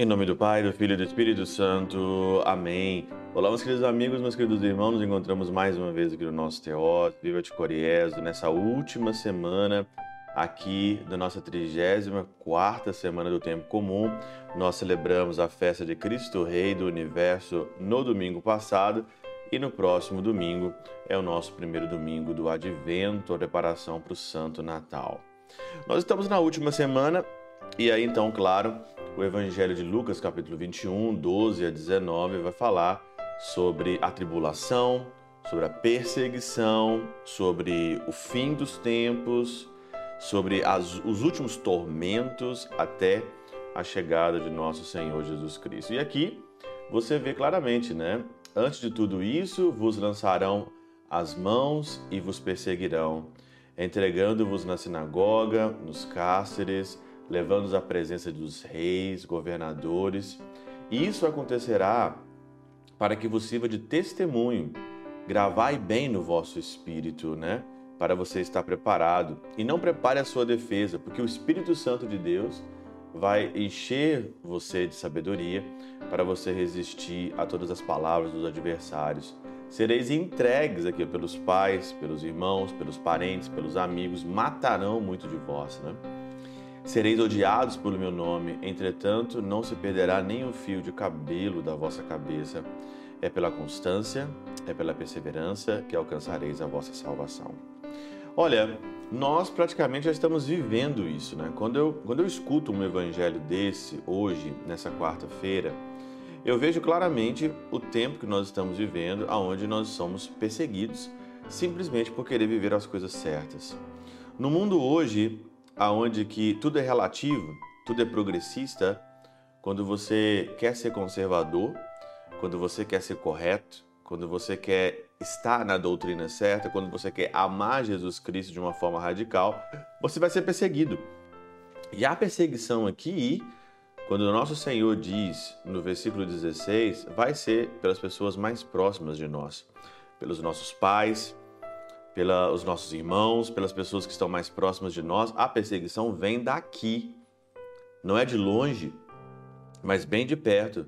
Em nome do Pai, do Filho e do Espírito Santo. Amém. Olá, meus queridos amigos, meus queridos irmãos. Nos encontramos mais uma vez aqui no nosso Teó, Viva de Coriezo, nessa última semana aqui da nossa 34 semana do tempo comum. Nós celebramos a festa de Cristo Rei do Universo no domingo passado e no próximo domingo é o nosso primeiro domingo do Advento, a preparação para o Santo Natal. Nós estamos na última semana e aí então, claro, o Evangelho de Lucas, capítulo 21, 12 a 19, vai falar sobre a tribulação, sobre a perseguição, sobre o fim dos tempos, sobre as, os últimos tormentos até a chegada de nosso Senhor Jesus Cristo. E aqui você vê claramente, né? Antes de tudo isso, vos lançarão as mãos e vos perseguirão, entregando-vos na sinagoga, nos cárceres, levando-os à presença dos reis, governadores. Isso acontecerá para que vos sirva de testemunho. Gravai bem no vosso espírito, né? Para você estar preparado. E não prepare a sua defesa, porque o Espírito Santo de Deus vai encher você de sabedoria para você resistir a todas as palavras dos adversários. Sereis entregues aqui pelos pais, pelos irmãos, pelos parentes, pelos amigos, matarão muito de vós, né? Sereis odiados pelo meu nome, entretanto, não se perderá nem um fio de cabelo da vossa cabeça. É pela constância, é pela perseverança que alcançareis a vossa salvação. Olha, nós praticamente já estamos vivendo isso, né? Quando eu, quando eu escuto um evangelho desse hoje, nessa quarta-feira, eu vejo claramente o tempo que nós estamos vivendo, aonde nós somos perseguidos simplesmente por querer viver as coisas certas. No mundo hoje, aonde que tudo é relativo, tudo é progressista, quando você quer ser conservador, quando você quer ser correto, quando você quer estar na doutrina certa, quando você quer amar Jesus Cristo de uma forma radical, você vai ser perseguido. E a perseguição aqui, quando o nosso Senhor diz no versículo 16, vai ser pelas pessoas mais próximas de nós, pelos nossos pais, pelos nossos irmãos, pelas pessoas que estão mais próximas de nós, a perseguição vem daqui. Não é de longe, mas bem de perto.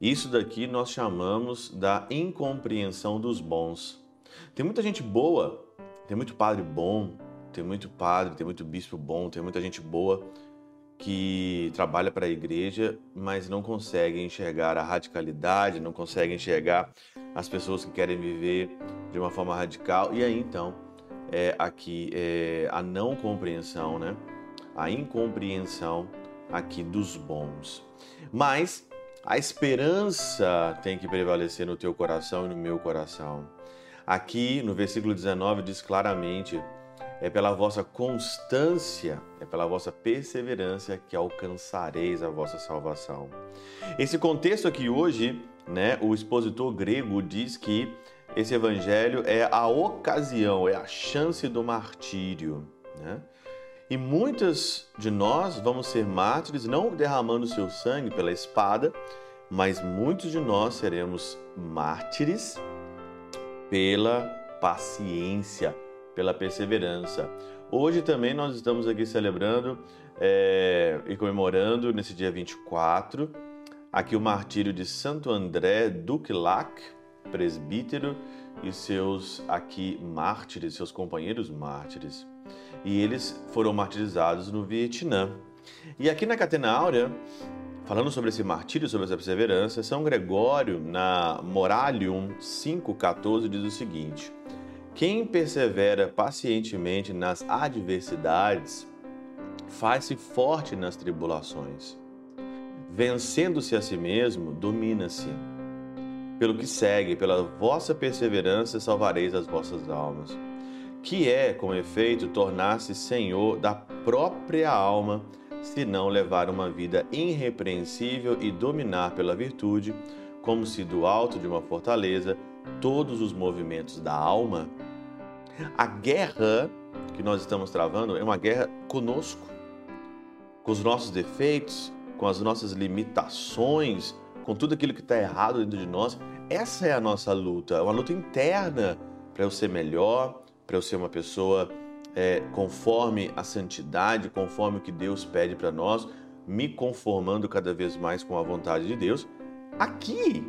Isso daqui nós chamamos da incompreensão dos bons. Tem muita gente boa, tem muito padre bom, tem muito padre, tem muito bispo bom, tem muita gente boa que trabalha para a igreja, mas não consegue enxergar a radicalidade, não consegue enxergar as pessoas que querem viver de uma forma radical. E aí então é aqui é a não compreensão, né? A incompreensão aqui dos bons. Mas a esperança tem que prevalecer no teu coração e no meu coração. Aqui no versículo 19 diz claramente é pela vossa constância, é pela vossa perseverança que alcançareis a vossa salvação. Esse contexto aqui hoje, né, o expositor grego diz que esse evangelho é a ocasião, é a chance do martírio, né? E muitas de nós vamos ser mártires não derramando seu sangue pela espada, mas muitos de nós seremos mártires pela paciência, pela perseverança. Hoje também nós estamos aqui celebrando é, e comemorando nesse dia 24 aqui o martírio de Santo André Duclac, presbítero, e seus aqui mártires, seus companheiros mártires. E eles foram martirizados no Vietnã. E aqui na Catena Áurea, falando sobre esse martírio, sobre essa perseverança, São Gregório, na Moralium 5,14, diz o seguinte: quem persevera pacientemente nas adversidades faz-se forte nas tribulações. Vencendo-se a si mesmo, domina-se. Pelo que segue, pela vossa perseverança salvareis as vossas almas. Que é, com efeito, tornar-se senhor da própria alma, se não levar uma vida irrepreensível e dominar pela virtude, como se do alto de uma fortaleza todos os movimentos da alma a guerra que nós estamos travando é uma guerra conosco, com os nossos defeitos, com as nossas limitações, com tudo aquilo que está errado dentro de nós. Essa é a nossa luta, é uma luta interna para eu ser melhor, para eu ser uma pessoa é, conforme a santidade, conforme o que Deus pede para nós, me conformando cada vez mais com a vontade de Deus. Aqui,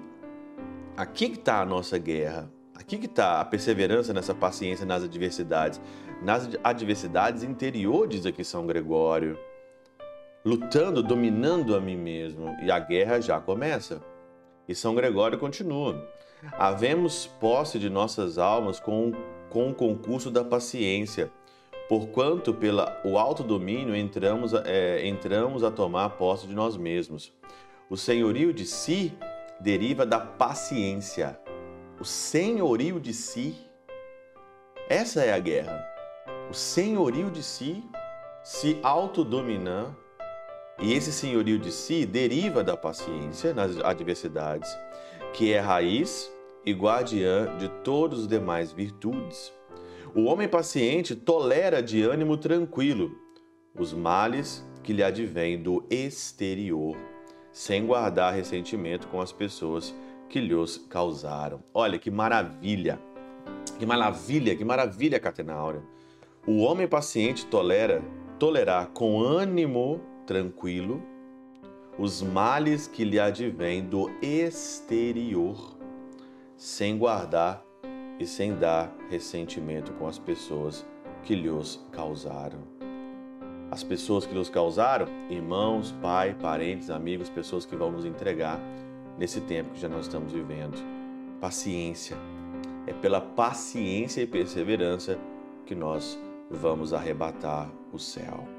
aqui que está a nossa guerra. Aqui que está a perseverança nessa paciência nas adversidades. Nas adversidades interiores aqui São Gregório. Lutando, dominando a mim mesmo. E a guerra já começa. E São Gregório continua. Havemos posse de nossas almas com, com o concurso da paciência, porquanto pelo o autodomínio entramos, é, entramos a tomar posse de nós mesmos. O senhorio de si deriva da paciência. O senhorio de si, essa é a guerra. O senhorio de si se autodominar e esse senhorio de si deriva da paciência nas adversidades, que é raiz e guardiã de todas as demais virtudes. O homem paciente tolera de ânimo tranquilo os males que lhe advêm do exterior, sem guardar ressentimento com as pessoas que lhes causaram. Olha que maravilha! Que maravilha, que maravilha, Catenáurea! O homem paciente tolera, tolerar com ânimo tranquilo os males que lhe advêm do exterior, sem guardar e sem dar ressentimento com as pessoas que lhes causaram. As pessoas que nos causaram, irmãos, pai, parentes, amigos, pessoas que vão nos entregar nesse tempo que já nós estamos vivendo. Paciência. É pela paciência e perseverança que nós vamos arrebatar o céu.